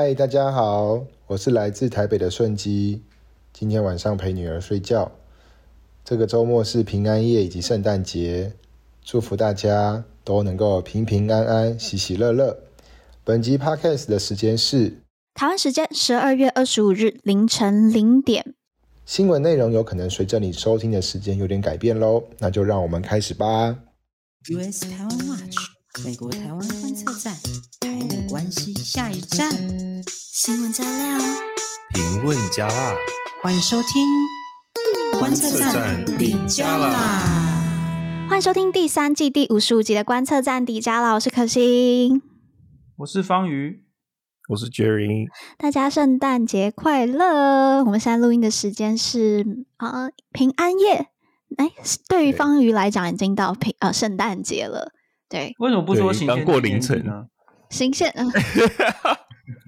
嗨，大家好，我是来自台北的顺基，今天晚上陪女儿睡觉。这个周末是平安夜以及圣诞节，祝福大家都能够平平安安、喜喜乐乐。本集 Podcast 的时间是台湾时间十二月二十五日凌晨零点。新闻内容有可能随着你收听的时间有点改变喽，那就让我们开始吧。US 台湾 Watch，美国台湾观测站，台美关系下一站。新闻加料，评论加辣，欢迎收听观测站底加啦。欢迎收听第三季第五十五集的观测站底加啦，我是可心，我是方瑜。我是 Jerry，大家圣诞节快乐！我们现在录音的时间是啊、呃、平安夜，哎，对于方瑜来讲已经到平呃圣诞节了。对，为什么不说行刚过凌晨呢？行宪，嗯，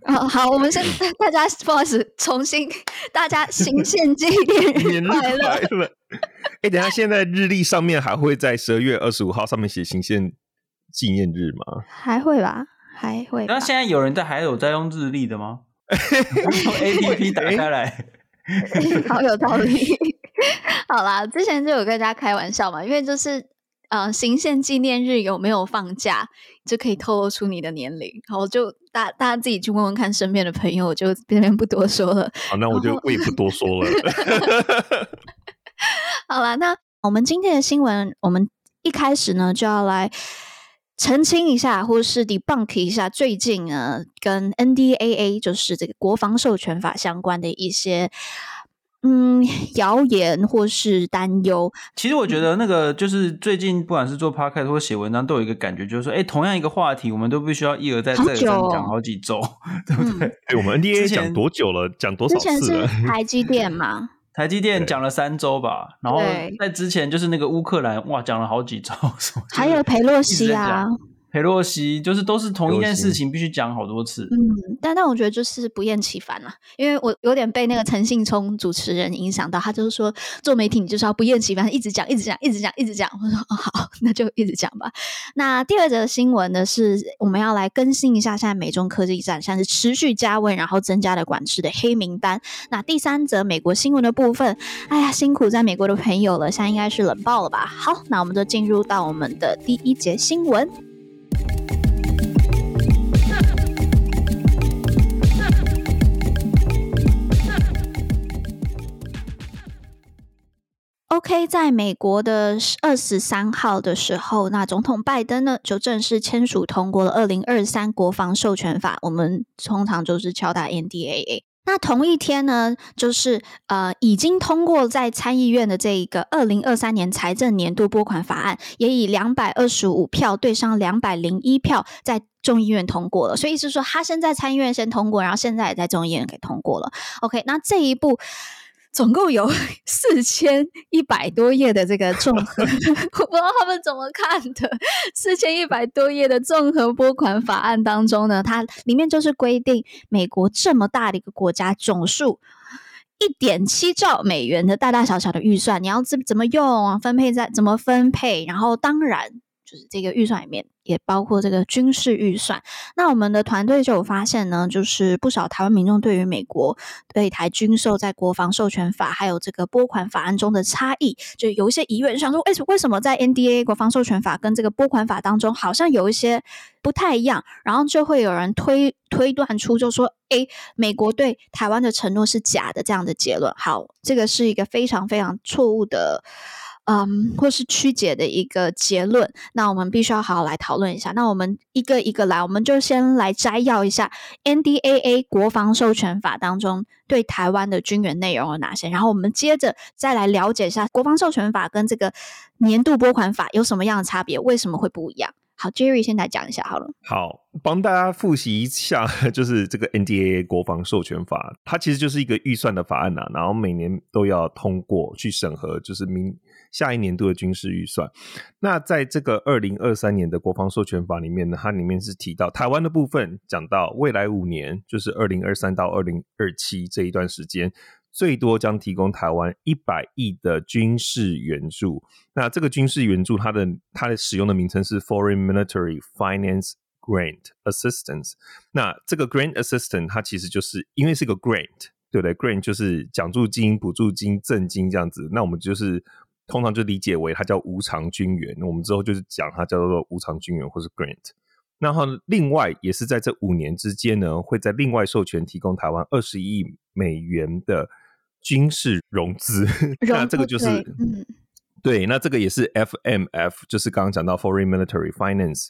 哦，好，我们先 大家不好意思，重新 大家行宪纪念日快乐。哎，等下，现在日历上面还会在十二月二十五号上面写行宪纪念日吗？还会吧。还会？那现在有人在还有在用日历的吗？用 A P P 打开来，好有道理。好啦，之前就有跟大家开玩笑嘛，因为就是呃，行宪纪念日有没有放假，就可以透露出你的年龄。好，就大大家自己去问问看身边的朋友，我就这边不多说了。好，那我就我也不多说了。好了，那我们今天的新闻，我们一开始呢就要来。澄清一下，或是 debunk 一下最近呢，跟 NDAA 就是这个国防授权法相关的一些嗯谣言或是担忧。其实我觉得那个就是最近不管是做 podcast 或写文章，都有一个感觉，就是说，哎，同样一个话题，我们都必须要一而再再而三讲好几周，对不对？哎，我们 NDAA 讲多久了？讲多少次了？之前是台积电嘛。台积电讲了三周吧，然后在之前就是那个乌克兰，哇，讲了好几周，还有裴洛西啊。裴洛西就是都是同一件事情，必须讲好多次。嗯，但但我觉得就是不厌其烦啦，因为我有点被那个陈信聪主持人影响到，他就是说做媒体你就是要不厌其烦，一直讲，一直讲，一直讲，一直讲。我说哦好，那就一直讲吧。那第二则新闻呢，是我们要来更新一下，现在美中科技战像是持续加温，然后增加了管制的黑名单。那第三则美国新闻的部分，哎呀，辛苦在美国的朋友了，现在应该是冷爆了吧？好，那我们就进入到我们的第一节新闻。OK，在美国的二十三号的时候，那总统拜登呢就正式签署通过了二零二三国防授权法，我们通常就是敲打 NDAA。那同一天呢，就是呃已经通过在参议院的这一个二零二三年财政年度拨款法案，也以两百二十五票对上两百零一票在众议院通过了。所以是说，他先在参议院先通过，然后现在也在众议院给通过了。OK，那这一步。总共有 四千一百多页的这个综合，我不知道他们怎么看的。四千一百多页的综合拨款法案当中呢，它里面就是规定美国这么大的一个国家，总数一点七兆美元的大大小小的预算，你要怎怎么用，分配在怎么分配，然后当然。就是这个预算里面也包括这个军事预算。那我们的团队就有发现呢，就是不少台湾民众对于美国对台军售在国防授权法还有这个拨款法案中的差异，就有一些疑问，想说，为什为什么在 NDAA 国防授权法跟这个拨款法当中好像有一些不太一样？然后就会有人推推断出，就说，诶，美国对台湾的承诺是假的这样的结论。好，这个是一个非常非常错误的。嗯，或是曲解的一个结论，那我们必须要好好来讨论一下。那我们一个一个来，我们就先来摘要一下 NDAA 国防授权法当中对台湾的军援内容有哪些，然后我们接着再来了解一下国防授权法跟这个年度拨款法有什么样的差别，为什么会不一样？好，Jerry 先来讲一下好了。好，帮大家复习一下，就是这个 NDAA 国防授权法，它其实就是一个预算的法案呐，然后每年都要通过去审核，就是明。下一年度的军事预算，那在这个二零二三年的国防授权法里面呢，它里面是提到台湾的部分，讲到未来五年，就是二零二三到二零二七这一段时间，最多将提供台湾一百亿的军事援助。那这个军事援助，它的它的使用的名称是 Foreign Military Finance grant assistance。那这个 grant assistance 它其实就是因为是个 grant，对不对？grant 就是奖助金、补助金、赠金这样子。那我们就是通常就理解为它叫无偿军援。我们之后就是讲它叫做无偿军援或是 grant。然后另外也是在这五年之间呢，会在另外授权提供台湾二十亿美元的军事融资。那这个就是，嗯，对，那这个也是 FMF，就是刚刚讲到 Foreign Military Finance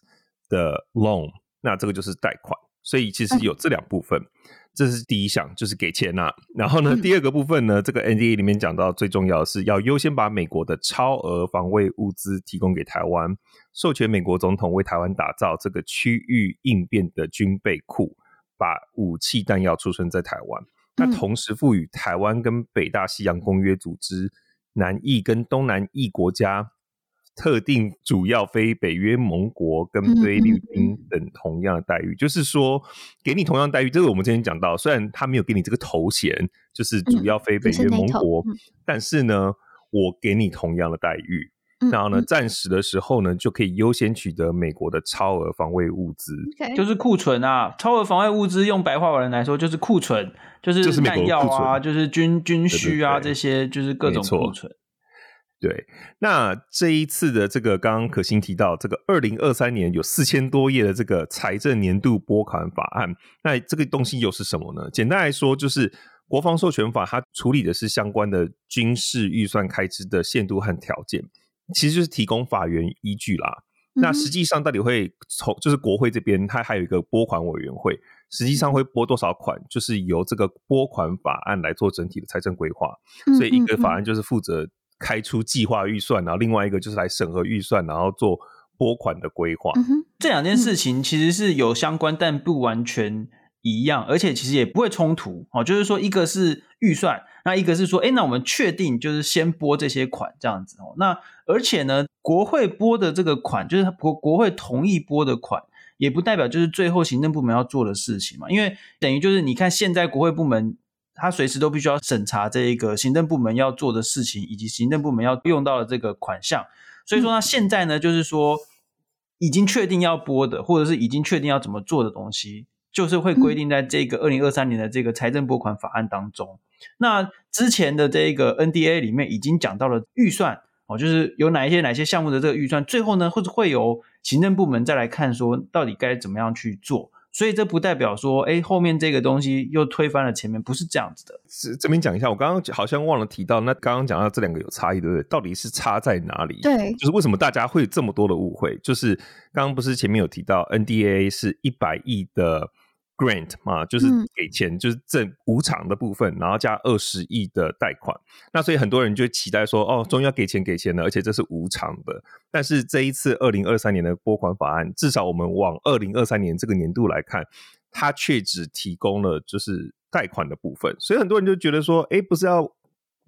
的 loan，那这个就是贷款。所以其实有这两部分，嗯、这是第一项，就是给钱呐、啊。然后呢，第二个部分呢，这个 NDA 里面讲到最重要的是要优先把美国的超额防卫物资提供给台湾。授权美国总统为台湾打造这个区域应变的军备库，把武器弹药储存在台湾。那同时赋予台湾跟北大西洋公约组织、南翼跟东南翼国家特定主要非北约盟国跟菲律宾等同样的待遇，就是说给你同样待遇。这个我们之前讲到，虽然他没有给你这个头衔，就是主要非北约盟国，但是呢，我给你同样的待遇。然后呢，战时的时候呢，就可以优先取得美国的超额防卫物资.就是库存啊。超额防卫物资用白话文来说，就是库存，就是弹药啊，就是军军需啊，这些就是各种库存。对，那这一次的这个刚刚可心提到，这个二零二三年有四千多页的这个财政年度拨款法案，那这个东西又是什么呢？简单来说，就是国防授权法，它处理的是相关的军事预算开支的限度和条件。其实就是提供法源依据啦。嗯、那实际上到底会从就是国会这边，它还有一个拨款委员会，实际上会拨多少款，就是由这个拨款法案来做整体的财政规划。嗯、所以一个法案就是负责开出计划预算，然后另外一个就是来审核预算，然后做拨款的规划。嗯、这两件事情其实是有相关，但不完全一样，而且其实也不会冲突哦。就是说，一个是预算。那一个是说，哎，那我们确定就是先拨这些款这样子哦。那而且呢，国会拨的这个款，就是国国会同意拨的款，也不代表就是最后行政部门要做的事情嘛。因为等于就是你看，现在国会部门他随时都必须要审查这一个行政部门要做的事情，以及行政部门要用到的这个款项。所以说，呢现在呢，就是说已经确定要拨的，或者是已经确定要怎么做的东西。就是会规定在这个二零二三年的这个财政拨款法案当中。那之前的这个 NDA 里面已经讲到了预算哦，就是有哪一些哪些项目的这个预算，最后呢或者会由行政部门再来看说到底该怎么样去做。所以这不代表说，哎，后面这个东西又推翻了前面，不是这样子的。是这边讲一下，我刚刚好像忘了提到，那刚刚讲到这两个有差异，对不对？到底是差在哪里？对，就是为什么大家会有这么多的误会？就是刚刚不是前面有提到 NDA 是一百亿的。Grant 嘛，就是给钱，嗯、就是这无偿的部分，然后加二十亿的贷款。那所以很多人就期待说，哦，终于要给钱给钱了，而且这是无偿的。但是这一次二零二三年的拨款法案，至少我们往二零二三年这个年度来看，它却只提供了就是贷款的部分。所以很多人就觉得说，哎，不是要。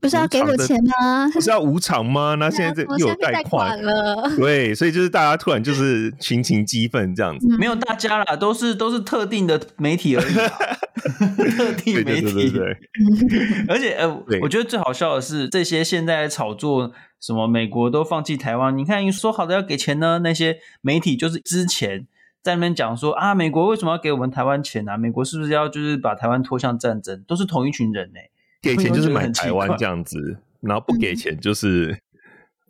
不是要给我钱吗？不是要无偿吗？那现在这又有贷款了，对，所以就是大家突然就是群情激愤这样子。没有大家啦，都是都是特定的媒体而已，特定媒体。对对对对 而且呃，我觉得最好笑的是这些现在炒作什么美国都放弃台湾，你看说好的要给钱呢，那些媒体就是之前在那边讲说啊，美国为什么要给我们台湾钱啊？美国是不是要就是把台湾拖向战争？都是同一群人呢、欸。给钱就是买台湾这样子，然后不给钱就是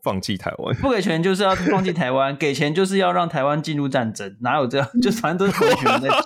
放弃台湾。不给钱就是要放弃台湾，给钱就是要让台湾进入战争，哪有这样？就反正都是同学在讲，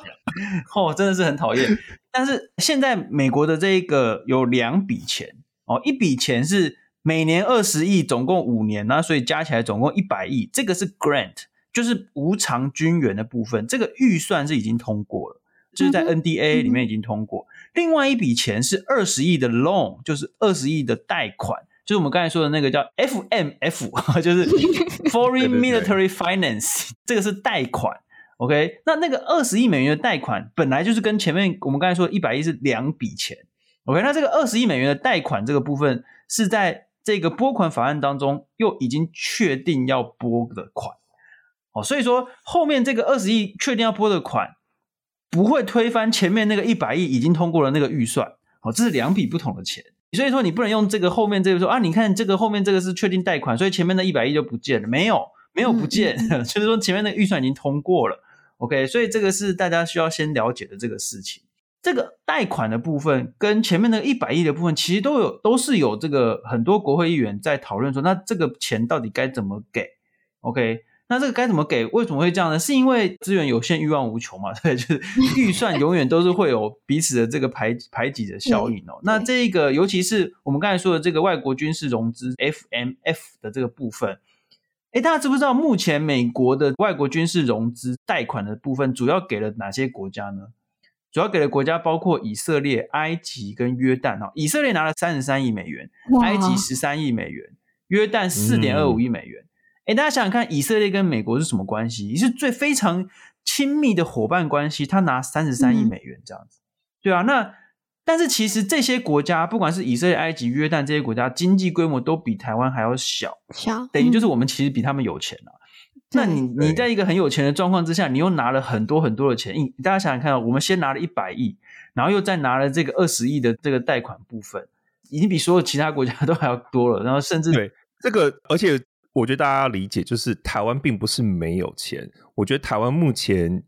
哦，真的是很讨厌。但是现在美国的这一个有两笔钱哦，一笔钱是每年二十亿，总共五年，那所以加起来总共一百亿，这个是 grant，就是无偿军援的部分，这个预算是已经通过了，就是在 NDA 里面已经通过。嗯另外一笔钱是二十亿的 loan，就是二十亿的贷款，就是我们刚才说的那个叫 FMF，就是 Foreign Military Finance，这个是贷款。OK，那那个二十亿美元的贷款本来就是跟前面我们刚才说的一百亿是两笔钱。OK，那这个二十亿美元的贷款这个部分是在这个拨款法案当中又已经确定要拨的款。哦，所以说后面这个二十亿确定要拨的款。不会推翻前面那个一百亿已经通过了那个预算，好，这是两笔不同的钱，所以说你不能用这个后面这个说啊，你看这个后面这个是确定贷款，所以前面的一百亿就不见了，没有，没有不见，嗯、就是说前面那个预算已经通过了，OK，所以这个是大家需要先了解的这个事情。这个贷款的部分跟前面那个一百亿的部分，其实都有都是有这个很多国会议员在讨论说，那这个钱到底该怎么给？OK，那这个该怎么给？为什么会这样呢？是因为资源有限，欲望无穷嘛？对，就是预算永远都是会有彼此的这个排排挤的效应哦。那这个尤其是我们刚才说的这个外国军事融资 FMF 的这个部分，哎，大家知不知道目前美国的外国军事融资贷款的部分主要给了哪些国家呢？主要给的国家包括以色列、埃及跟约旦哈。以色列拿了三十三亿美元，埃及十三亿美元，约旦四点二五亿美元。哎、嗯，大家想想看，以色列跟美国是什么关系？也是最非常亲密的伙伴关系。他拿三十三亿美元这样子，嗯、对啊。那但是其实这些国家，不管是以色列、埃及、约旦这些国家，经济规模都比台湾还要小，小等于就是我们其实比他们有钱啊。那你你在一个很有钱的状况之下，你又拿了很多很多的钱，大家想想看，我们先拿了一百亿，然后又再拿了这个二十亿的这个贷款部分，已经比所有其他国家 都还要多了。然后甚至对这个，而且我觉得大家要理解，就是台湾并不是没有钱，我觉得台湾目前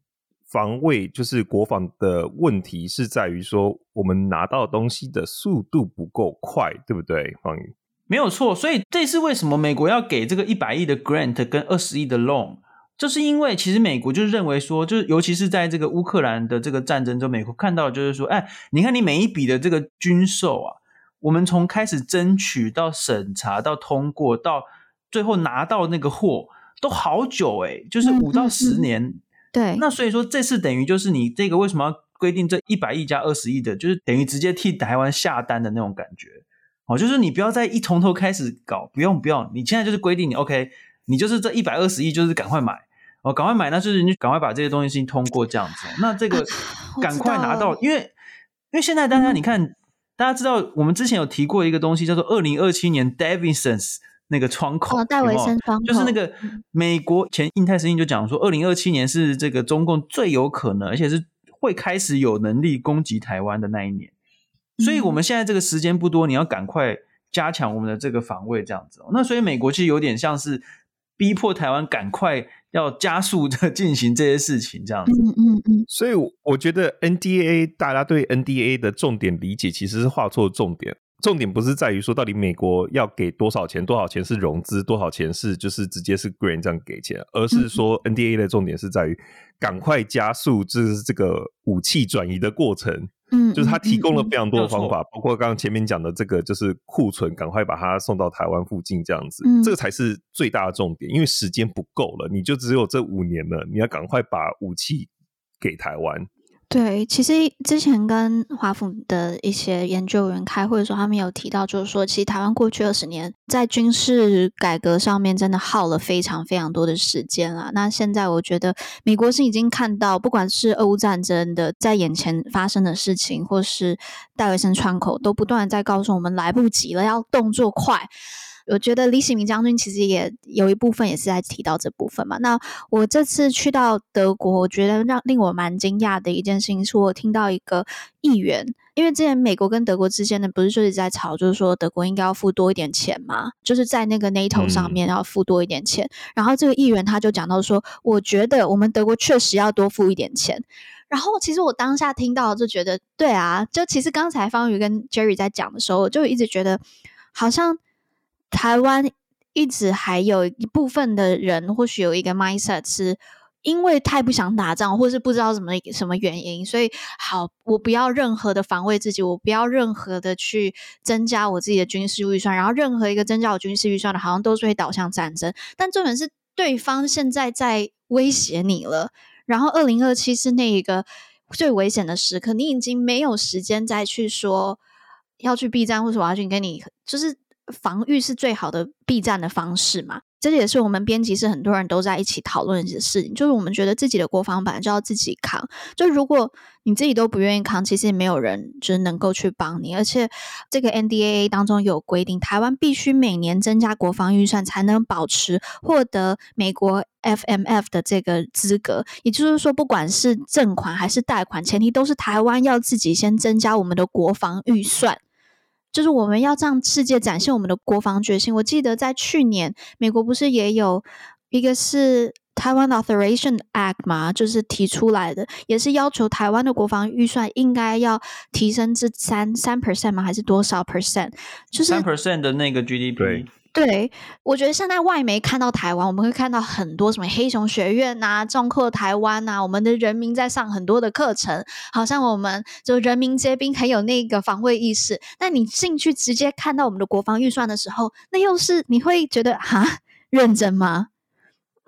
防卫就是国防的问题是在于说，我们拿到东西的速度不够快，对不对，方宇？没有错，所以这是为什么美国要给这个一百亿的 grant 跟二十亿的 loan，就是因为其实美国就认为说，就是尤其是在这个乌克兰的这个战争中，美国看到就是说，哎，你看你每一笔的这个军售啊，我们从开始争取到审查到通过到最后拿到那个货都好久哎，就是五到十年。嗯嗯嗯、对，那所以说这次等于就是你这个为什么要规定这一百亿加二十亿的，就是等于直接替台湾下单的那种感觉。哦，就是你不要再一从头开始搞，不用不用，你现在就是规定你 OK，你就是这一百二十亿就是赶快买，哦，赶快买，那就是你赶快把这些东西先通过这样子。那这个赶快拿到，因为因为现在大家你看，嗯、大家知道我们之前有提过一个东西叫做二零二七年 Davidson's 那个窗口，哦，戴维森窗口，就是那个美国前印太司令就讲说，二零二七年是这个中共最有可能，而且是会开始有能力攻击台湾的那一年。所以我们现在这个时间不多，你要赶快加强我们的这个防卫，这样子。那所以美国其实有点像是逼迫台湾赶快要加速的 进行这些事情，这样子。嗯嗯嗯。所以我觉得 NDAA 大家对 NDAA 的重点理解其实是画错重点，重点不是在于说到底美国要给多少钱，多少钱是融资，多少钱是就是直接是 grant 这样给钱，而是说 NDAA 的重点是在于赶快加速就是这个武器转移的过程。嗯，就是他提供了非常多的方法，包括刚刚前面讲的这个，就是库存，赶快把它送到台湾附近这样子，嗯，这个才是最大的重点，因为时间不够了，你就只有这五年了，你要赶快把武器给台湾。对，其实之前跟华府的一些研究员开会的时候，他们有提到，就是说，其实台湾过去二十年在军事改革上面真的耗了非常非常多的时间了。那现在我觉得，美国是已经看到，不管是俄乌战争的在眼前发生的事情，或是戴维森窗口，都不断在告诉我们来不及了，要动作快。我觉得李喜明将军其实也有一部分也是在提到这部分嘛。那我这次去到德国，我觉得让令我蛮惊讶的一件事情是，我听到一个议员，因为之前美国跟德国之间的不是说一直在吵，就是说德国应该要付多一点钱嘛，就是在那个 NATO 上面要付多一点钱。嗯、然后这个议员他就讲到说，我觉得我们德国确实要多付一点钱。然后其实我当下听到就觉得，对啊，就其实刚才方宇跟 Jerry 在讲的时候，我就一直觉得好像。台湾一直还有一部分的人，或许有一个 mindset 是，因为太不想打仗，或是不知道什么什么原因，所以好，我不要任何的防卫自己，我不要任何的去增加我自己的军事预算，然后任何一个增加我军事预算的，好像都是会导向战争。但重点是，对方现在在威胁你了，然后二零二七是那一个最危险的时刻，你已经没有时间再去说要去避战，或是我要去跟你就是。防御是最好的避战的方式嘛？这也是我们编辑室很多人都在一起讨论的事情。就是我们觉得自己的国防本来就要自己扛。就如果你自己都不愿意扛，其实也没有人就是能够去帮你。而且这个 NDAA 当中有规定，台湾必须每年增加国防预算，才能保持获得美国 FMF 的这个资格。也就是说，不管是赠款还是贷款，前提都是台湾要自己先增加我们的国防预算。就是我们要向世界展现我们的国防决心。我记得在去年，美国不是也有一个是台湾 Authorization Act 嘛，就是提出来的，也是要求台湾的国防预算应该要提升至三三 percent 吗？还是多少 percent？就是三 percent 的那个 GDP。对。我觉得现在外媒看到台湾，我们会看到很多什么黑熊学院呐、壮阔台湾呐，我们的人民在上很多的课程，好像我们就人民皆兵，很有那个防卫意识。但你进去直接看到我们的国防预算的时候，那又是你会觉得哈，认真吗？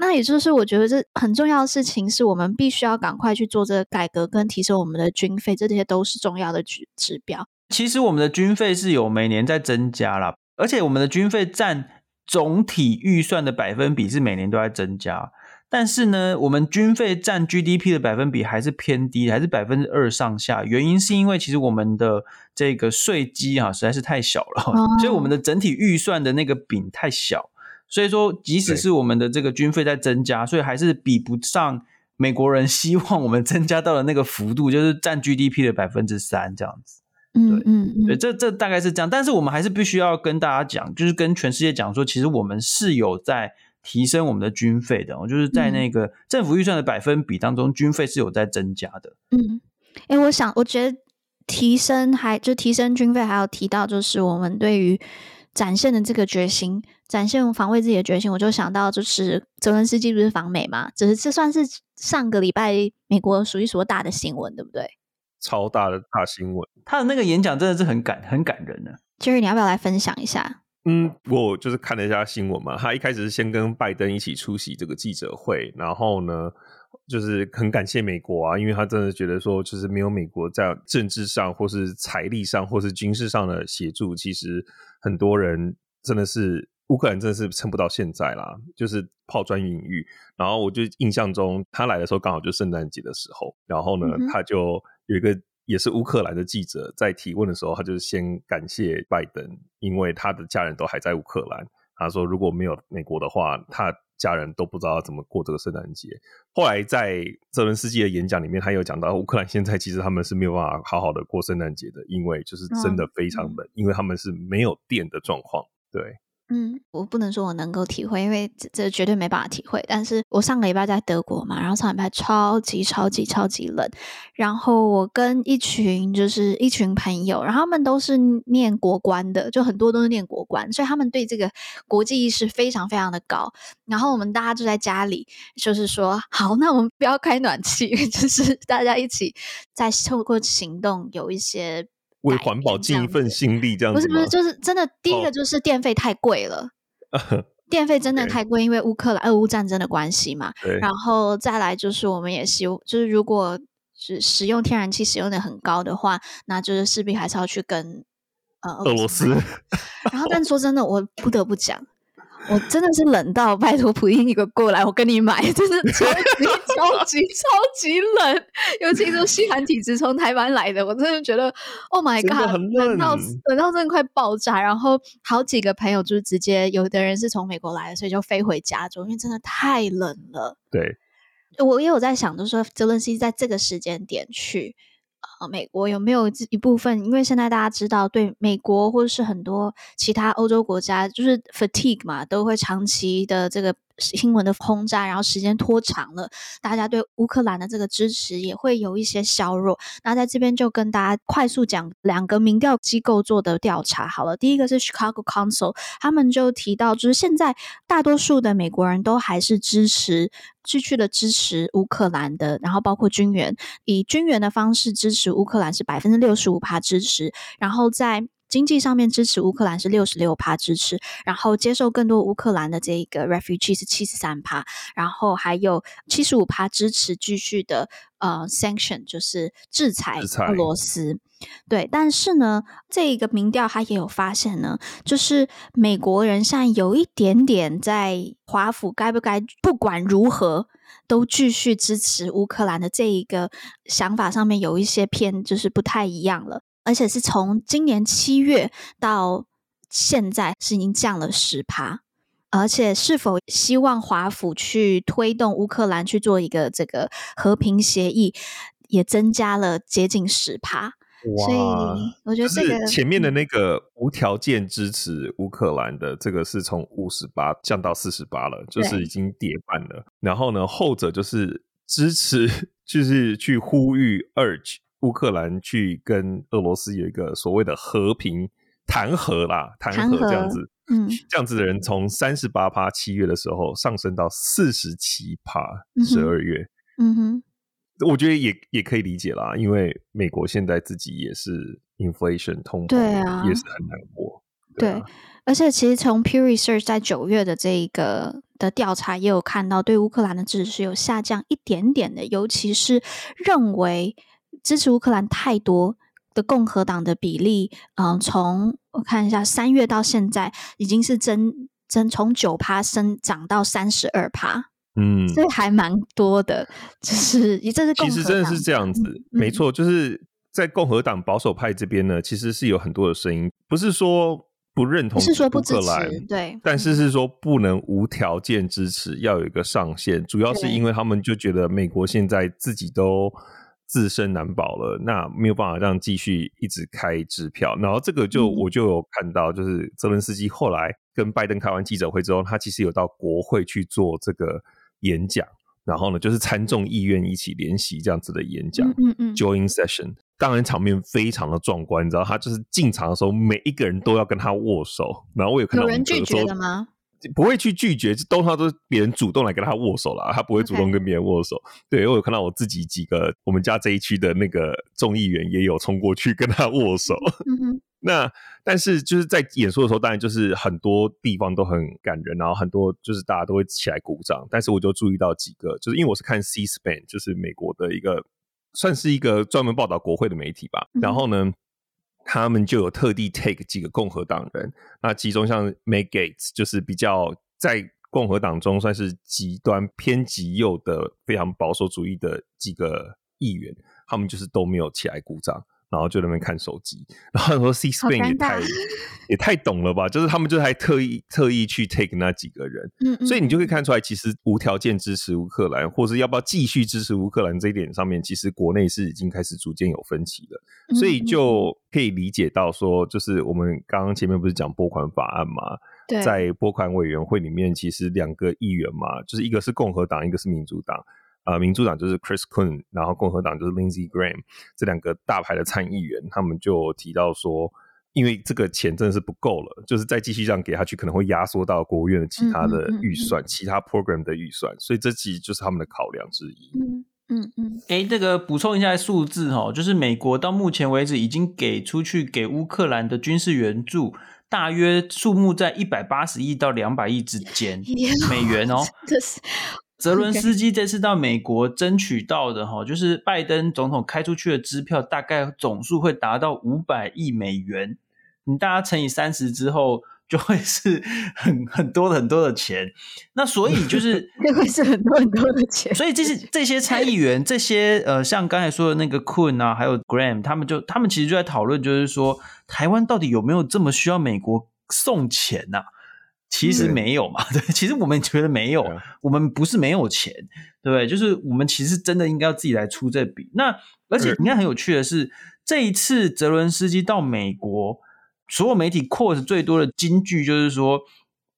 那也就是我觉得这很重要的事情，是我们必须要赶快去做这个改革跟提升我们的军费，这些都是重要的指指标。其实我们的军费是有每年在增加啦。而且我们的军费占总体预算的百分比是每年都在增加，但是呢，我们军费占 GDP 的百分比还是偏低，还是百分之二上下。原因是因为其实我们的这个税基啊实在是太小了，哦，所以我们的整体预算的那个饼太小，所以说即使是我们的这个军费在增加，所以还是比不上美国人希望我们增加到的那个幅度，就是占 GDP 的百分之三这样子。嗯嗯嗯，对，这这大概是这样，但是我们还是必须要跟大家讲，就是跟全世界讲说，其实我们是有在提升我们的军费的，就是在那个政府预算的百分比当中，军费是有在增加的。嗯，哎，我想，我觉得提升还就提升军费，还有提到就是我们对于展现的这个决心，展现防卫自己的决心，我就想到就是泽伦斯基不是访美嘛，只是这算是上个礼拜美国数一数二大的新闻，对不对？超大的大新闻，他的那个演讲真的是很感很感人的。Jerry，你要不要来分享一下？嗯，我就是看了一下新闻嘛。他一开始是先跟拜登一起出席这个记者会，然后呢，就是很感谢美国啊，因为他真的觉得说，就是没有美国在政治上或是财力上或是军事上的协助，其实很多人真的是乌克兰真的是撑不到现在啦，就是抛砖引玉。然后我就印象中他来的时候刚好就圣诞节的时候，然后呢，嗯、他就。有一个也是乌克兰的记者在提问的时候，他就是先感谢拜登，因为他的家人都还在乌克兰。他说如果没有美国的话，他家人都不知道怎么过这个圣诞节。后来在泽伦斯基的演讲里面，他有讲到乌克兰现在其实他们是没有办法好好的过圣诞节的，因为就是真的非常冷，因为他们是没有电的状况。对。嗯，我不能说我能够体会，因为这这绝对没办法体会。但是我上个礼拜在德国嘛，然后上礼拜超级超级超级冷，然后我跟一群就是一群朋友，然后他们都是念国关的，就很多都是念国关，所以他们对这个国际意识非常非常的高。然后我们大家就在家里，就是说好，那我们不要开暖气，就是大家一起在透过行动有一些。为环保尽一份心力，这样子。不是不是，就是真的。第一个就是电费太贵了，哦、电费真的太贵，因为乌克兰俄乌战争的关系嘛。然后再来就是，我们也希望，就是如果是使用天然气使用的很高的话，那就是势必还是要去跟呃俄罗斯。然后，但说真的，我不得不讲。我真的是冷到拜托普丁一个过来，我跟你买，真的超级 超级超级冷，尤其是西寒体质从台湾来的，我真的觉得 Oh my God，冷到冷到真的快爆炸。然后好几个朋友就是直接，有的人是从美国来的，所以就飞回加州，因为真的太冷了。对，我也有在想，就是说泽伦斯基在这个时间点去。呃，美国有没有一部分？因为现在大家知道，对美国或者是很多其他欧洲国家，就是 fatigue 嘛，都会长期的这个。新闻的轰炸，然后时间拖长了，大家对乌克兰的这个支持也会有一些削弱。那在这边就跟大家快速讲两个民调机构做的调查好了。第一个是 Chicago Council，他们就提到，就是现在大多数的美国人都还是支持继续的支持乌克兰的，然后包括军援，以军援的方式支持乌克兰是百分之六十五趴支持，然后在。经济上面支持乌克兰是六十六趴支持，然后接受更多乌克兰的这个 refugee 是七十三趴，然后还有七十五趴支持继续的呃 sanction 就是制裁俄罗斯。对，但是呢，这一个民调他也有发现呢，就是美国人现在有一点点在华府该不该不管如何都继续支持乌克兰的这一个想法上面有一些偏就是不太一样了。而且是从今年七月到现在是已经降了十趴，而且是否希望华府去推动乌克兰去做一个这个和平协议，也增加了接近十趴。所以我觉得这个是前面的那个无条件支持乌克兰的这个是从五十八降到四十八了，就是已经跌半了。然后呢，后者就是支持，就是去呼吁 urge 乌克兰去跟俄罗斯有一个所谓的和平谈和啦，谈和这样子。嗯，这样子的人从三十八趴七月的时候上升到四十七趴十二月。嗯哼。我觉得也也可以理解啦，因为美国现在自己也是 inflation 通膨，啊、也是很难过。对，啊、对，而且其实从 Pew Research 在九月的这一个的调查也有看到，对乌克兰的支持有下降一点点的，尤其是认为支持乌克兰太多的共和党的比例，嗯、呃，从我看一下三月到现在已经是增增从九趴升涨到三十二趴。嗯，所以还蛮多的，就是这是其实真的是这样子，嗯、没错，就是在共和党保守派这边呢，其实是有很多的声音，不是说不认同是说不支持，对，但是是说不能无条件支持，要有一个上限，主要是因为他们就觉得美国现在自己都自身难保了，那没有办法让继续一直开支票，然后这个就我就有看到，就是泽伦斯基后来跟拜登开完记者会之后，他其实有到国会去做这个。演讲，然后呢，就是参众议院一起联席这样子的演讲，嗯嗯，joint session，当然场面非常的壮观，你知道，他就是进场的时候，每一个人都要跟他握手，然后我有看到有人拒绝的吗？不会去拒绝，都他都是别人主动来跟他握手啦，他不会主动跟别人握手。对，我有看到我自己几个我们家这一区的那个众议员也有冲过去跟他握手。嗯哼 那但是就是在演说的时候，当然就是很多地方都很感人，然后很多就是大家都会起来鼓掌。但是我就注意到几个，就是因为我是看 C-SPAN，就是美国的一个算是一个专门报道国会的媒体吧。嗯、然后呢，他们就有特地 take 几个共和党人，那其中像 make gates 就是比较在共和党中算是极端偏极右的非常保守主义的几个议员，他们就是都没有起来鼓掌。然后就在那边看手机，然后说 C-SPAN 也太 也太懂了吧？就是他们就还特意特意去 take 那几个人，嗯嗯，所以你就可以看出来，其实无条件支持乌克兰，或是要不要继续支持乌克兰这一点上面，其实国内是已经开始逐渐有分歧的，所以就可以理解到说，就是我们刚刚前面不是讲拨款法案嘛？在拨款委员会里面，其实两个议员嘛，就是一个是共和党，一个是民主党。呃，民主党就是 Chris Coons，然后共和党就是 Lindsey Graham，这两个大牌的参议员，他们就提到说，因为这个钱真的是不够了，就是再继续这样给下去，可能会压缩到国务院的其他的预算、嗯嗯嗯、其他 program 的预算，所以这其实就是他们的考量之一。嗯嗯嗯。哎、嗯，这个补充一下数字哈，就是美国到目前为止已经给出去给乌克兰的军事援助，大约数目在一百八十亿到两百亿之间 美元哦。这是。泽伦斯基这次到美国争取到的哈，就是拜登总统开出去的支票，大概总数会达到五百亿美元。你大家乘以三十之后，就会是很很多很多的钱。那所以就是 就会是很多很多的钱。所以这些这些参议员，这些呃，像刚才说的那个 Coons 啊，还有 Graham，他们就他们其实就在讨论，就是说台湾到底有没有这么需要美国送钱呐、啊？其实没有嘛，对，其实我们觉得没有，我们不是没有钱，对不对？就是我们其实真的应该要自己来出这笔。那而且你看很有趣的是，这一次泽伦斯基到美国，所有媒体 quote 最多的金句就是说，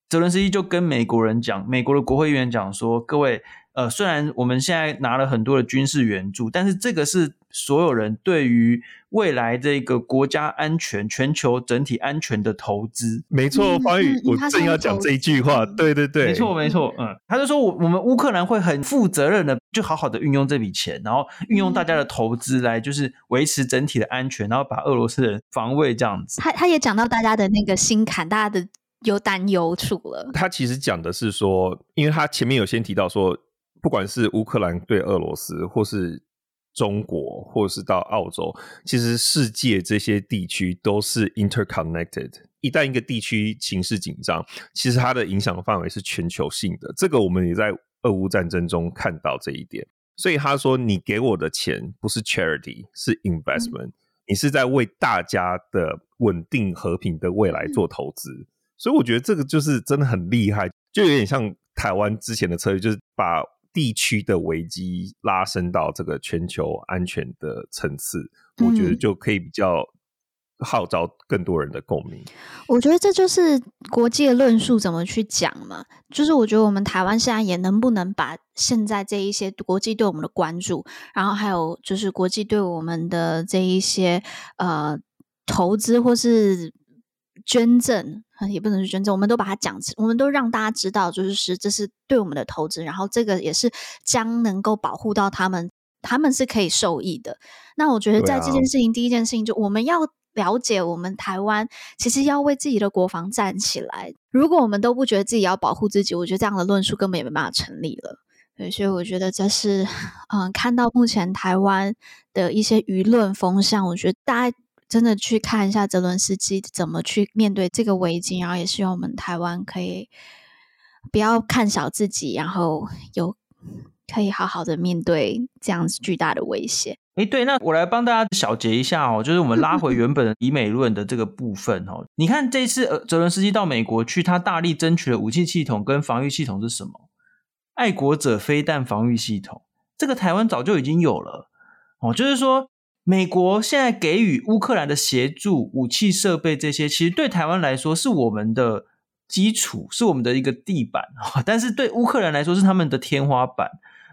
泽伦斯基就跟美国人讲，美国的国会议员讲说，各位。呃，虽然我们现在拿了很多的军事援助，但是这个是所有人对于未来这个国家安全、全球整体安全的投资。没错，方宇，我正要讲这一句话。对对对，没错没错。嗯，他就说我我们乌克兰会很负责任的，就好好的运用这笔钱，然后运用大家的投资来就是维持整体的安全，然后把俄罗斯人防卫这样子。他他也讲到大家的那个心坎，大家的有担忧处了。他其实讲的是说，因为他前面有先提到说。不管是乌克兰对俄罗斯，或是中国，或是到澳洲，其实世界这些地区都是 interconnected。一旦一个地区情势紧张，其实它的影响范围是全球性的。这个我们也在俄乌战争中看到这一点。所以他说：“你给我的钱不是 charity，是 investment。嗯、你是在为大家的稳定和平的未来做投资。嗯”所以我觉得这个就是真的很厉害，就有点像台湾之前的策略，就是把地区的危机拉升到这个全球安全的层次，嗯、我觉得就可以比较号召更多人的共鸣。我觉得这就是国际的论述怎么去讲嘛。就是我觉得我们台湾现在也能不能把现在这一些国际对我们的关注，然后还有就是国际对我们的这一些呃投资或是捐赠。也不能是捐赠，我们都把它讲，我们都让大家知道，就是是这是对我们的投资，然后这个也是将能够保护到他们，他们是可以受益的。那我觉得在这件事情，啊、第一件事情就我们要了解，我们台湾其实要为自己的国防站起来。如果我们都不觉得自己要保护自己，我觉得这样的论述根本也没办法成立了。对，所以我觉得这是，嗯，看到目前台湾的一些舆论风向，我觉得大家。真的去看一下泽伦斯基怎么去面对这个危机，然后也希望我们台湾可以不要看小自己，然后有可以好好的面对这样子巨大的威胁。诶，对，那我来帮大家小结一下哦，就是我们拉回原本的以美论的这个部分哦。你看这次呃泽伦斯基到美国去，他大力争取的武器系统跟防御系统是什么？爱国者飞弹防御系统，这个台湾早就已经有了哦，就是说。美国现在给予乌克兰的协助、武器设备这些，其实对台湾来说是我们的基础，是我们的一个地板，但是对乌克兰来说是他们的天花板。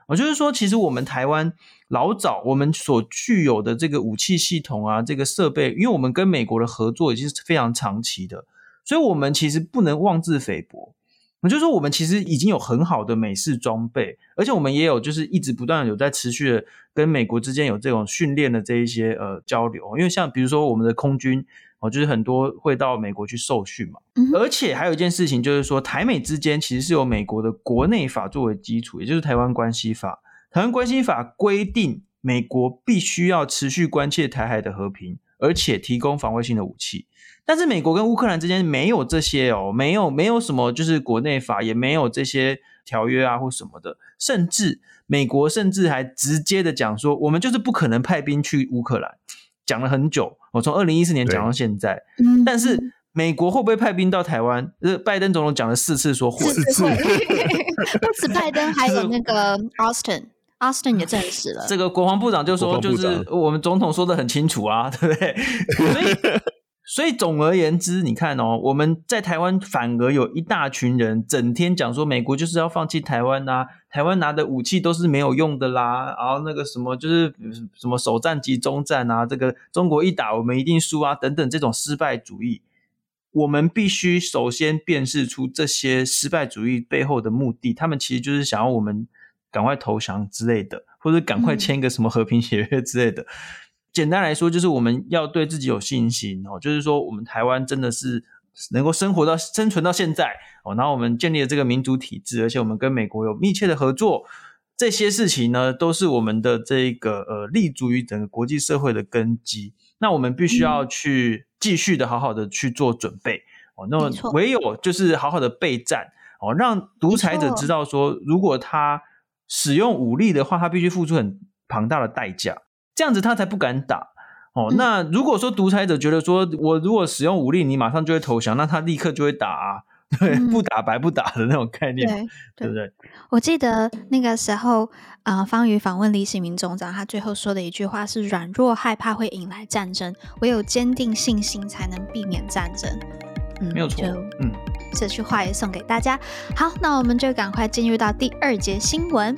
我就是说，其实我们台湾老早我们所具有的这个武器系统啊，这个设备，因为我们跟美国的合作已经是非常长期的，所以我们其实不能妄自菲薄。我就说，我们其实已经有很好的美式装备，而且我们也有就是一直不断有在持续的跟美国之间有这种训练的这一些呃交流。因为像比如说我们的空军哦，就是很多会到美国去受训嘛。而且还有一件事情就是说，台美之间其实是有美国的国内法作为基础，也就是《台湾关系法》。《台湾关系法》规定，美国必须要持续关切台海的和平，而且提供防卫性的武器。但是美国跟乌克兰之间没有这些哦，没有没有什么，就是国内法也没有这些条约啊或什么的，甚至美国甚至还直接的讲说，我们就是不可能派兵去乌克兰，讲了很久，我从二零一四年讲到现在。但是美国会不会派兵到台湾？呃，拜登总统讲了四次说会，四次，不止拜登，还有那个 Austin，Austin 也证实了。这个国防部长就说，就是我们总统说的很清楚啊，对不对？所以。所以总而言之，你看哦，我们在台湾反而有一大群人整天讲说美国就是要放弃台湾呐，台湾拿的武器都是没有用的啦，然后那个什么就是什么首战即终战啊，这个中国一打我们一定输啊，等等这种失败主义，我们必须首先辨识出这些失败主义背后的目的，他们其实就是想要我们赶快投降之类的，或者赶快签个什么和平协约之类的。嗯简单来说，就是我们要对自己有信心哦。就是说，我们台湾真的是能够生活到生存到现在哦。然后我们建立了这个民主体制，而且我们跟美国有密切的合作，这些事情呢，都是我们的这个呃立足于整个国际社会的根基。那我们必须要去继续的好好的去做准备哦。那么唯有就是好好的备战哦，让独裁者知道说，如果他使用武力的话，他必须付出很庞大的代价。这样子他才不敢打哦。那如果说独裁者觉得说，我如果使用武力，你马上就会投降，那他立刻就会打啊，对，不打白不打的那种概念，对，对不对？我记得那个时候，呃，方宇访问李喜明总长，他最后说的一句话是：“软弱害怕会引来战争，唯有坚定信心才能避免战争。”嗯，没有错。嗯，这句话也送给大家。好，那我们就赶快进入到第二节新闻。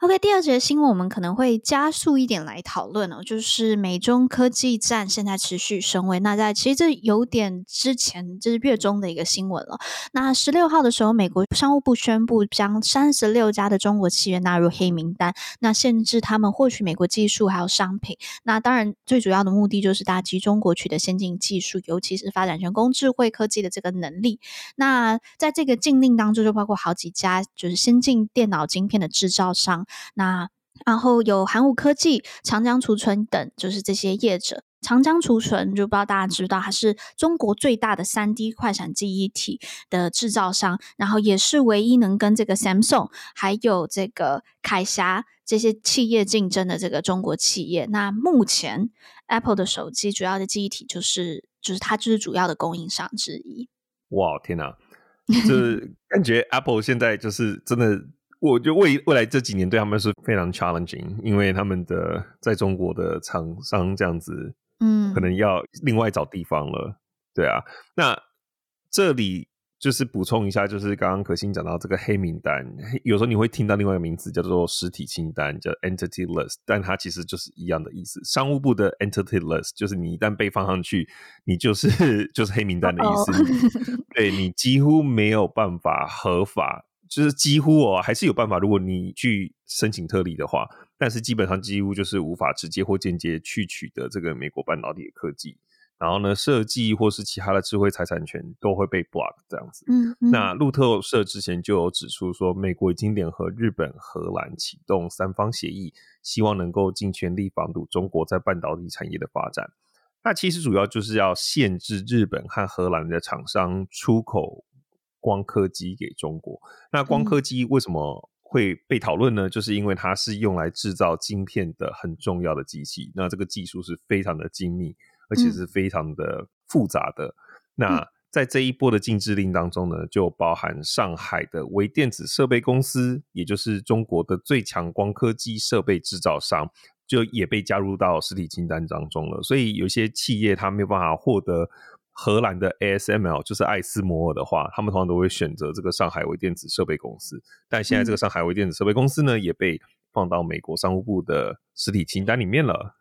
OK，第二节新闻我们可能会加速一点来讨论哦，就是美中科技战现在持续升温。那在其实这有点之前，就是月中的一个新闻了。那十六号的时候，美国商务部宣布将三十六家的中国企业纳入黑名单，那限制他们获取美国技术还有商品。那当然，最主要的目的就是打击中国取得先进技术，尤其是发展人工智慧科技的这个能力。那在这个禁令当中，就包括好几家就是先进电脑晶片的制造商。那然后有寒武科技、长江储存等，就是这些业者。长江储存就不知道大家知道，它是中国最大的三 D 快闪记忆体的制造商，然后也是唯一能跟这个 Samsung 还有这个凯霞这些企业竞争的这个中国企业。那目前 Apple 的手机主要的记忆体就是就是它就是主要的供应商之一。哇，天哪！就是 感觉 Apple 现在就是真的，我觉得未未来这几年对他们是非常 challenging，因为他们的在中国的厂商这样子，嗯，可能要另外找地方了。对啊，那这里。就是补充一下，就是刚刚可心讲到这个黑名单，有时候你会听到另外一个名字叫做实体清单，叫 Entity List，但它其实就是一样的意思。商务部的 Entity List 就是你一旦被放上去，你就是 就是黑名单的意思。Oh. 对，你几乎没有办法合法，就是几乎哦还是有办法，如果你去申请特例的话，但是基本上几乎就是无法直接或间接去取得这个美国半导体的科技。然后呢，设计或是其他的智慧财产权都会被 block 这样子。嗯，嗯，那路透社之前就有指出说，美国已经联合日本、荷兰启动三方协议，希望能够尽全力防堵中国在半导体产业的发展。那其实主要就是要限制日本和荷兰的厂商出口光刻机给中国。那光刻机为什么会被讨论呢？就是因为它是用来制造晶片的很重要的机器。那这个技术是非常的精密。而且是非常的复杂的。嗯、那在这一波的禁制令当中呢，就包含上海的微电子设备公司，也就是中国的最强光刻机设备制造商，就也被加入到实体清单当中了。所以有些企业它没有办法获得荷兰的 ASML，就是艾斯摩尔的话，他们通常都会选择这个上海微电子设备公司。但现在这个上海微电子设备公司呢，也被放到美国商务部的实体清单里面了。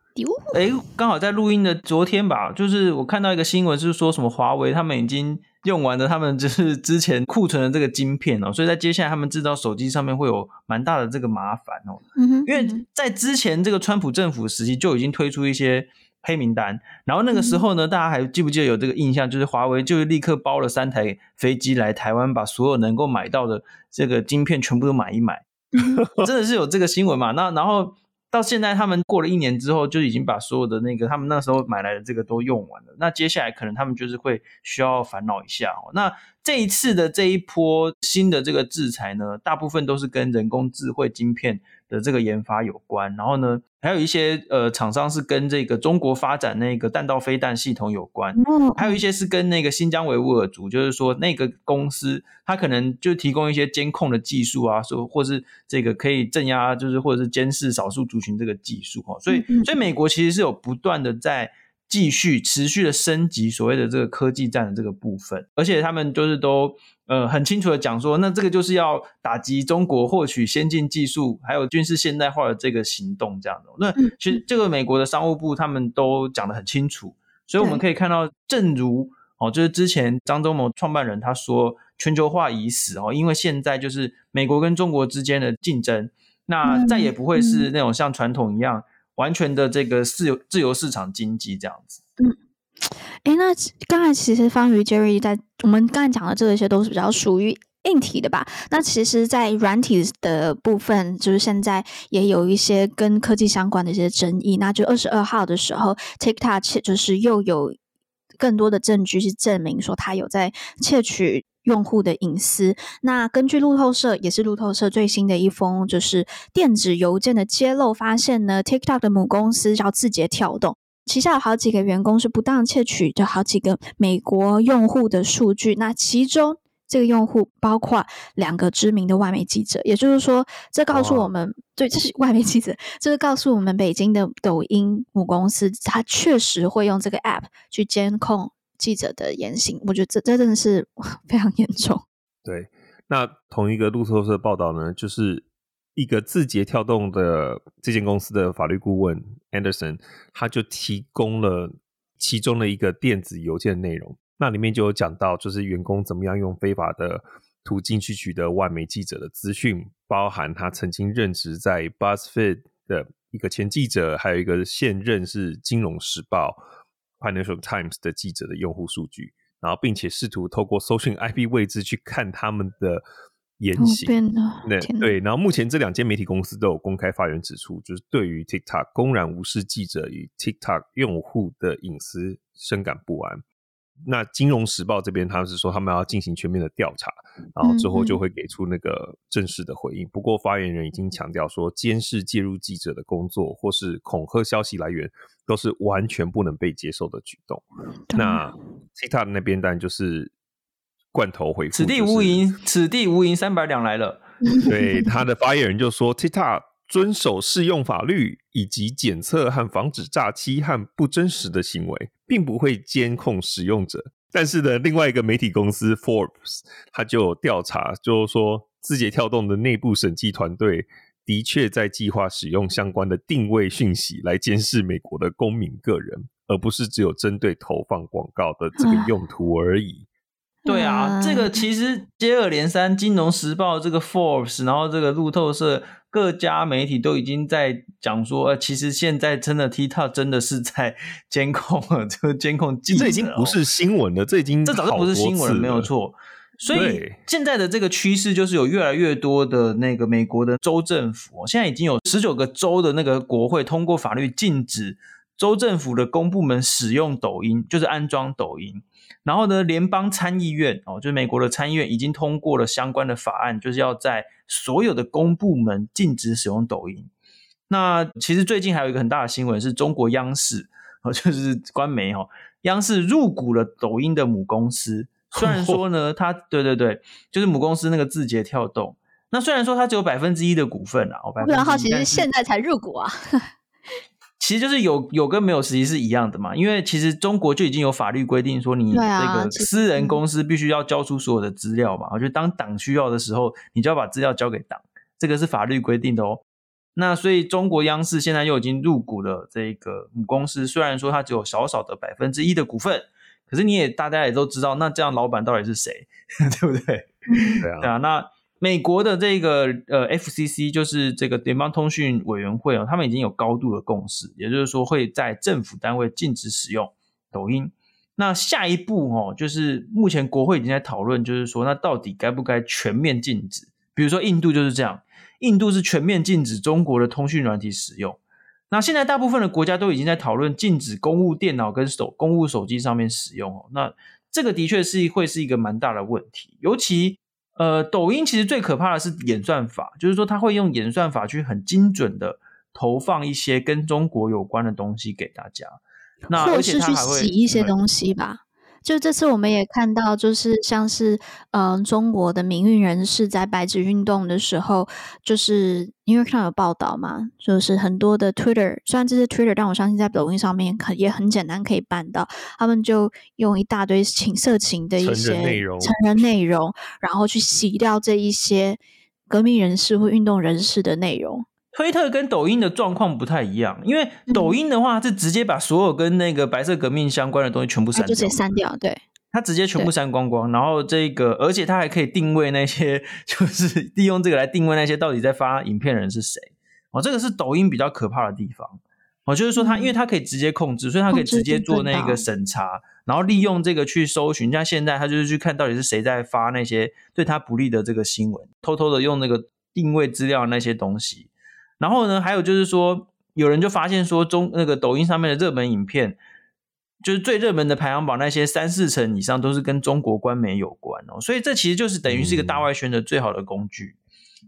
哎，刚好在录音的昨天吧，就是我看到一个新闻，是说什么华为他们已经用完了他们就是之前库存的这个晶片哦，所以在接下来他们制造手机上面会有蛮大的这个麻烦哦。嗯哼，因为在之前这个川普政府时期就已经推出一些黑名单，然后那个时候呢，大家还记不记得有这个印象，就是华为就立刻包了三台飞机来台湾，把所有能够买到的这个晶片全部都买一买，真的是有这个新闻嘛？那然后。到现在，他们过了一年之后，就已经把所有的那个他们那时候买来的这个都用完了。那接下来可能他们就是会需要烦恼一下哦。那这一次的这一波新的这个制裁呢，大部分都是跟人工智慧晶片的这个研发有关，然后呢，还有一些呃厂商是跟这个中国发展那个弹道飞弹系统有关，还有一些是跟那个新疆维吾尔族，就是说那个公司它可能就提供一些监控的技术啊，说或是这个可以镇压，就是或者是监视少数族群这个技术哈，所以所以美国其实是有不断的在。继续持续的升级所谓的这个科技战的这个部分，而且他们就是都呃很清楚的讲说，那这个就是要打击中国获取先进技术还有军事现代化的这个行动这样的。那其实这个美国的商务部他们都讲得很清楚，所以我们可以看到，正如哦，就是之前张忠谋创办人他说，全球化已死哦，因为现在就是美国跟中国之间的竞争，那再也不会是那种像传统一样。完全的这个自由自由市场经济这样子。嗯，诶，那刚才其实方瑜 Jerry 在我们刚才讲的这一些都是比较属于硬体的吧？那其实，在软体的部分，就是现在也有一些跟科技相关的一些争议。那就二十二号的时候，TikTok 就是又有更多的证据是证明说，他有在窃取。用户的隐私。那根据路透社，也是路透社最新的一封就是电子邮件的揭露，发现呢，TikTok 的母公司叫字节跳动，旗下有好几个员工是不当窃取的好几个美国用户的数据。那其中这个用户包括两个知名的外媒记者，也就是说，这告诉我们，对，这是外媒记者，这是告诉我们北京的抖音母公司，它确实会用这个 App 去监控。记者的言行，我觉得这这真的是非常严重。对，那同一个路透社报道呢，就是一个字节跳动的这间公司的法律顾问 Anderson，他就提供了其中的一个电子邮件内容，那里面就有讲到，就是员工怎么样用非法的途径去取得外媒记者的资讯，包含他曾经任职在 BuzzFeed 的一个前记者，还有一个现任是金融时报。Financial Times 的记者的用户数据，然后并且试图透过搜寻 IP 位置去看他们的言行。对对，然后目前这两间媒体公司都有公开发言指出，就是对于 TikTok 公然无视记者与 TikTok 用户的隐私深感不安。那《金融时报》这边，他们是说他们要进行全面的调查，然后之后就会给出那个正式的回应。嗯嗯，不过，发言人已经强调说，监视介入记者的工作或是恐吓消息来源，都是完全不能被接受的举动。嗯、那 TikTok 那边当然就是罐头回复、就是，此地无银，此地无银三百两来了。对，他的发言人就说，TikTok。遵守适用法律，以及检测和防止诈欺和不真实的行为，并不会监控使用者。但是呢，另外一个媒体公司 Forbes，他就有调查，就是说字节跳动的内部审计团队的确在计划使用相关的定位讯息来监视美国的公民个人，而不是只有针对投放广告的这个用途而已。对啊，这个其实接二连三，《金融时报》这个 Forbes，然后这个路透社。各家媒体都已经在讲说，呃，其实现在真的 TikTok 真的是在 监控了，这个监控记者，这已经不是新闻了，这已经这早就不是新闻了，没有错。所以现在的这个趋势就是有越来越多的那个美国的州政府，现在已经有十九个州的那个国会通过法律禁止州政府的公部门使用抖音，就是安装抖音。然后呢，联邦参议院哦，就是美国的参议院已经通过了相关的法案，就是要在所有的公部门禁止使用抖音。那其实最近还有一个很大的新闻是中国央视哦，就是官媒哦，央视入股了抖音的母公司。虽然说呢，它对对对，就是母公司那个字节跳动。那虽然说它只有百分之一的股份啊，我非常好奇，是现在才入股啊。其实就是有有跟没有实际是一样的嘛，因为其实中国就已经有法律规定说，你这个私人公司必须要交出所有的资料嘛。我觉得当党需要的时候，你就要把资料交给党，这个是法律规定的哦。那所以中国央视现在又已经入股了这个母公司，虽然说它只有少少的百分之一的股份，可是你也大家也都知道，那这样老板到底是谁，对不对？对啊，对啊，那。美国的这个呃 FCC 就是这个联邦通讯委员会哦，他们已经有高度的共识，也就是说会在政府单位禁止使用抖音。那下一步哦，就是目前国会已经在讨论，就是说那到底该不该全面禁止？比如说印度就是这样，印度是全面禁止中国的通讯软体使用。那现在大部分的国家都已经在讨论禁止公务电脑跟手公务手机上面使用哦。那这个的确是会是一个蛮大的问题，尤其。呃，抖音其实最可怕的是演算法，就是说它会用演算法去很精准的投放一些跟中国有关的东西给大家，那而且它还会洗一些东西吧。就这次我们也看到，就是像是嗯、呃，中国的民运人士在白纸运动的时候，就是因为看有报道嘛，就是很多的 Twitter，虽然这是 Twitter，但我相信在抖音上面可也很简单可以办到，他们就用一大堆情色情的一些内容，成人内容，然后去洗掉这一些革命人士或运动人士的内容。推特跟抖音的状况不太一样，因为抖音的话是直接把所有跟那个白色革命相关的东西全部删掉，就直接删掉，对，它直接全部删光光，然后这个，而且它还可以定位那些，就是利用这个来定位那些到底在发影片的人是谁，哦，这个是抖音比较可怕的地方，哦，就是说它，因为它可以直接控制，所以它可以直接做那个审查，然后利用这个去搜寻，像现在它就是去看到底是谁在发那些对它不利的这个新闻，偷偷的用那个定位资料那些东西。然后呢，还有就是说，有人就发现说，中那个抖音上面的热门影片，就是最热门的排行榜那些三四成以上都是跟中国官媒有关哦，所以这其实就是等于是一个大外宣的最好的工具。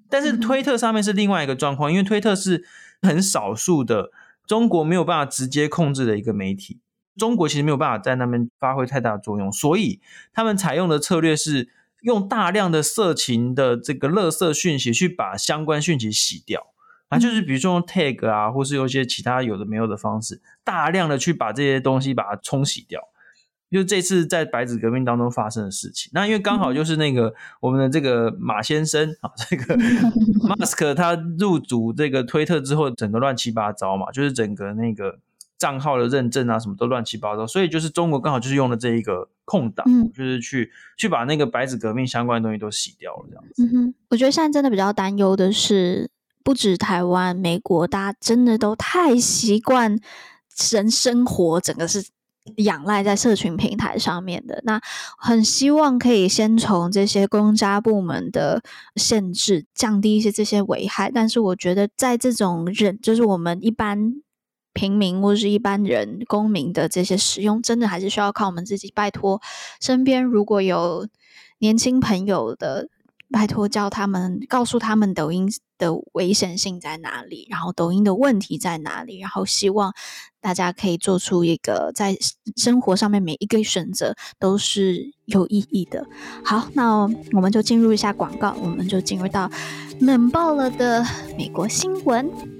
但是推特上面是另外一个状况，因为推特是很少数的中国没有办法直接控制的一个媒体，中国其实没有办法在那边发挥太大的作用，所以他们采用的策略是用大量的色情的这个垃圾讯息去把相关讯息洗掉。啊，就是比如说用 tag 啊，或是用一些其他有的没有的方式，大量的去把这些东西把它冲洗掉。就这次在白纸革命当中发生的事情，那因为刚好就是那个我们的这个马先生啊，这个 Mask 他入主这个推特之后，整个乱七八糟嘛，就是整个那个账号的认证啊，什么都乱七八糟，所以就是中国刚好就是用了这一个空档，嗯、就是去去把那个白纸革命相关的东西都洗掉了，这样子。嗯哼，我觉得现在真的比较担忧的是。不止台湾、美国，大家真的都太习惯人生活，整个是仰赖在社群平台上面的。那很希望可以先从这些公家部门的限制降低一些这些危害。但是我觉得在这种人，就是我们一般平民或是一般人公民的这些使用，真的还是需要靠我们自己。拜托，身边如果有年轻朋友的。拜托，教他们，告诉他们抖音的危险性在哪里，然后抖音的问题在哪里，然后希望大家可以做出一个在生活上面每一个选择都是有意义的。好，那我们就进入一下广告，我们就进入到冷爆了的美国新闻。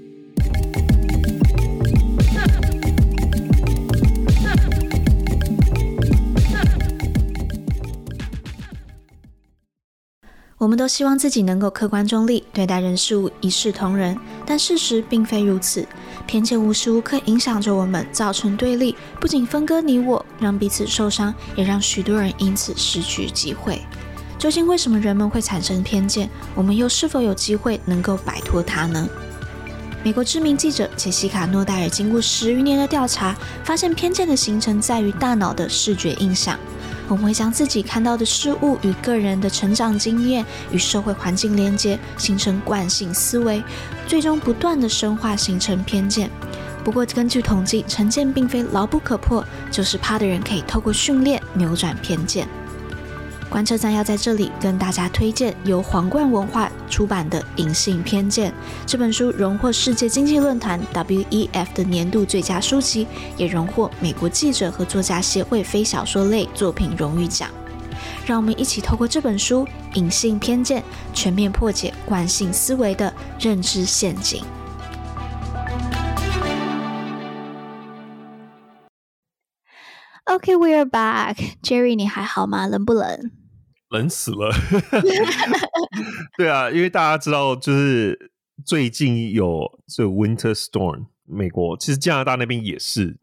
我们都希望自己能够客观中立，对待人事物一视同仁，但事实并非如此。偏见无时无刻影响着我们，造成对立，不仅分割你我，让彼此受伤，也让许多人因此失去机会。究竟为什么人们会产生偏见？我们又是否有机会能够摆脱它呢？美国知名记者杰西卡·诺戴尔经过十余年的调查，发现偏见的形成在于大脑的视觉印象。我们会将自己看到的事物与个人的成长经验与社会环境连接，形成惯性思维，最终不断地深化形成偏见。不过，根据统计，成见并非牢不可破，就是怕的人可以透过训练扭转偏见。观测站要在这里跟大家推荐由皇冠文化出版的《隐性偏见》这本书，荣获世界经济论坛 （WEF） 的年度最佳书籍，也荣获美国记者和作家协会非小说类作品荣誉奖。让我们一起透过这本书《隐性偏见》，全面破解惯性思维的认知陷阱。OK，we are back。Jerry，你还好吗？冷不冷？冷死了。对啊，因为大家知道，就是最近有这 Winter Storm，美国其实加拿大那边也是，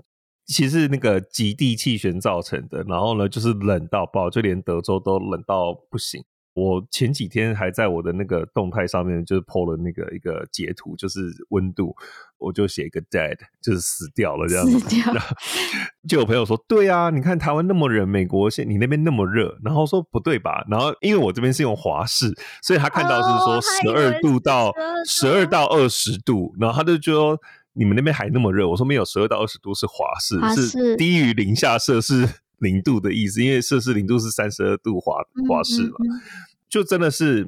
其实那个极地气旋造成的。然后呢，就是冷到爆，就连德州都冷到不行。我前几天还在我的那个动态上面，就是 po 了那个一个截图，就是温度，我就写一个 dead，就是死掉了这样子。死掉。就有朋友说，对啊，你看台湾那么冷，美国现你那边那么热，然后说不对吧？然后因为我这边是用华氏，所以他看到是说十二度到十二到二十度，然后他就说你们那边还那么热，我说没有，十二到二十度是华氏是低于零下摄氏零度的意思，因为摄氏零度是三十二度华华氏嘛。嗯嗯嗯就真的是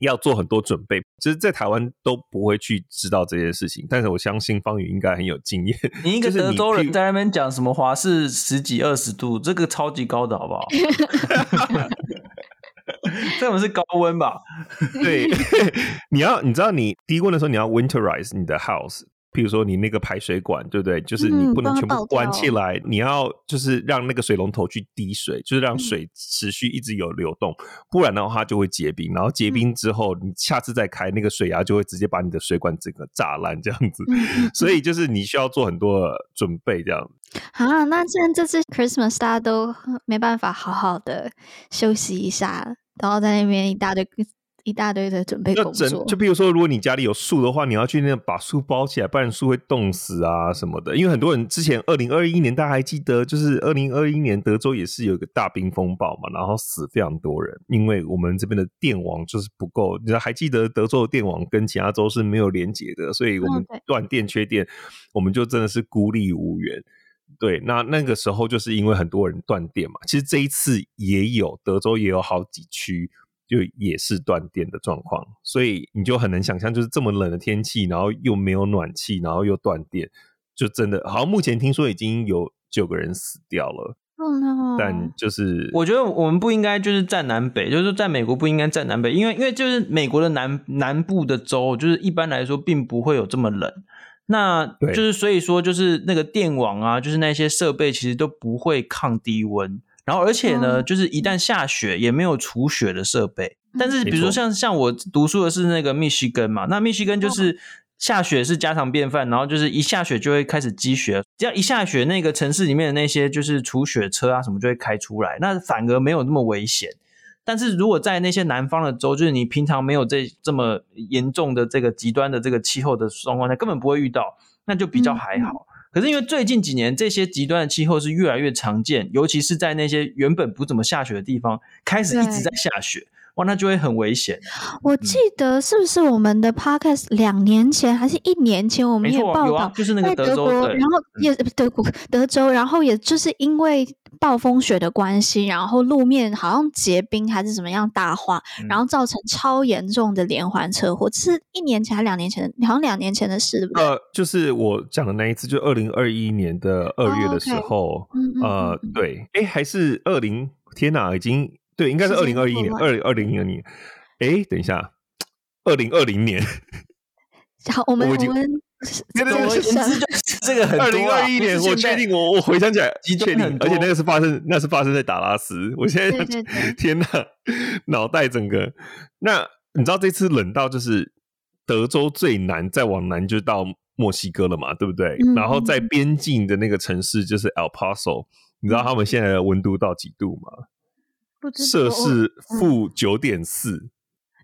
要做很多准备，其实，在台湾都不会去知道这件事情，但是我相信方宇应该很有经验。你一个德州人在那边讲什么华氏十几二十度，这个超级高的好不好？这种是高温吧？对，你要你知道，你低温的时候，你要 winterize 你的 house。比如说你那个排水管，对不对？就是你不能全部关起来，嗯、你要就是让那个水龙头去滴水，就是让水持续一直有流动，嗯、不然的话它就会结冰。然后结冰之后，你下次再开那个水压就会直接把你的水管整个炸烂这样子。嗯、所以就是你需要做很多的准备这样。啊，那既然这次 Christmas 大家都没办法好好的休息一下，然后在那边一大堆。一大堆的准备工作，就就比如说，如果你家里有树的话，你要去那把树包起来，不然树会冻死啊什么的。因为很多人之前二零二一年，大家还记得，就是二零二一年德州也是有一个大冰风暴嘛，然后死非常多人，因为我们这边的电网就是不够。你还记得德州的电网跟其他州是没有连接的，所以我们断电缺电，我们就真的是孤立无援。对，那那个时候就是因为很多人断电嘛。其实这一次也有德州也有好几区。就也是断电的状况，所以你就很能想象，就是这么冷的天气，然后又没有暖气，然后又断电，就真的好像目前听说已经有九个人死掉了。Oh no！但就是我觉得我们不应该就是站南北，就是在美国不应该站南北，因为因为就是美国的南南部的州，就是一般来说并不会有这么冷，那就是所以说就是那个电网啊，就是那些设备其实都不会抗低温。然后，而且呢，就是一旦下雪，也没有除雪的设备。但是，比如说像像我读书的是那个密西根嘛，那密西根就是下雪是家常便饭，然后就是一下雪就会开始积雪，只要一下雪，那个城市里面的那些就是除雪车啊什么就会开出来，那反而没有那么危险。但是如果在那些南方的州，就是你平常没有这这么严重的这个极端的这个气候的状况下，根本不会遇到，那就比较还好。可是因为最近几年这些极端的气候是越来越常见，尤其是在那些原本不怎么下雪的地方，开始一直在下雪。哇，那就会很危险。我记得是不是我们的 podcast 两年前还是一年前，我们也报道，啊、就是那个德国，然后也德国德州，然后也就是因为暴风雪的关系，然后路面好像结冰还是怎么样大化，嗯、然后造成超严重的连环车祸。这是一年前还是两年前？好像两年前的事，对不对？呃，就是我讲的那一次，就二零二一年的二月的时候，呃，对，哎，还是二零？天哪，已经。对，应该是二零二一年，二零二零年。哎，等一下，二零二零年。好，我们我们，这个我这个很多。二零二一年，我确定，我我回想起来，确定，而且那个是发生，那是发生在达拉斯。我现在 天哪，脑袋整个。那你知道这次冷到就是德州最南，再往南就到墨西哥了嘛？对不对？然后在边境的那个城市就是 El Paso，你知道他们现在的温度到几度吗？摄氏负九点四，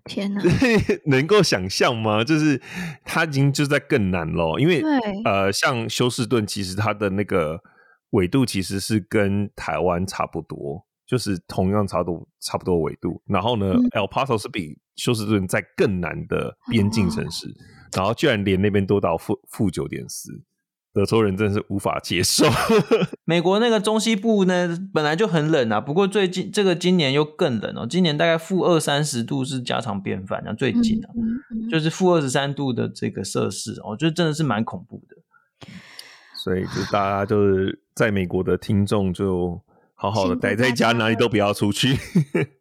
天哪！能够想象吗？就是它已经就在更南了，因为呃，像休斯顿，其实它的那个纬度其实是跟台湾差不多，就是同样差不多差不多纬度。然后呢，嗯，El Paso 是比休斯顿在更南的边境城市，哦，然后居然连那边都到负负九点四。德州人真的是无法接受。美国那个中西部呢，本来就很冷啊，不过最近这个今年又更冷哦，今年大概负二三十度是家常便饭啊，最近啊，嗯嗯、就是负二十三度的这个摄氏，我觉得真的是蛮恐怖的。所以就大家就是在美国的听众就好好的待在家，哪里都不要出去。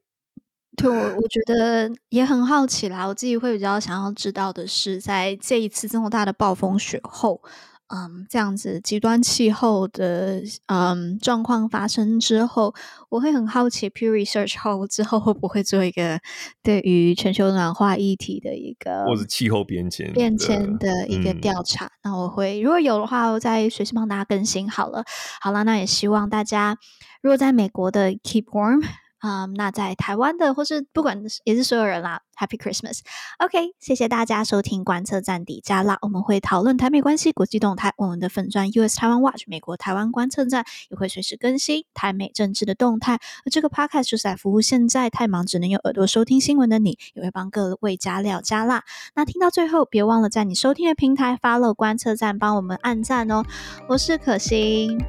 对，我我觉得也很好奇啦，我自己会比较想要知道的是，在这一次这么大的暴风雪后。嗯，这样子极端气候的嗯状况发生之后，我会很好奇，Pew Research 后之后会不会做一个对于全球暖化议题的一个，或者气候变迁变迁的一个调查。嗯、那我会如果有的话，我再随时帮大家更新好了。好了，那也希望大家如果在美国的 Keep Warm。啊、嗯，那在台湾的或是不管也是所有人啦，Happy Christmas！OK，、谢谢大家收听观测站底加辣，我们会讨论台美关系、国际动态，我们的粉钻 US Taiwan Watch 美国台湾观测站也会随时更新台美政治的动态。而这个 Podcast 就是在服务现在太忙只能用耳朵收听新闻的你，也会帮各位加料加辣。那听到最后，别忘了在你收听的平台 follow 观测站，帮我们按赞哦。我是可心，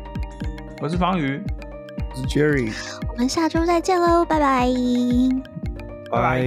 我是方宇。是 Jerry，我们下周再见喽，拜拜，拜拜。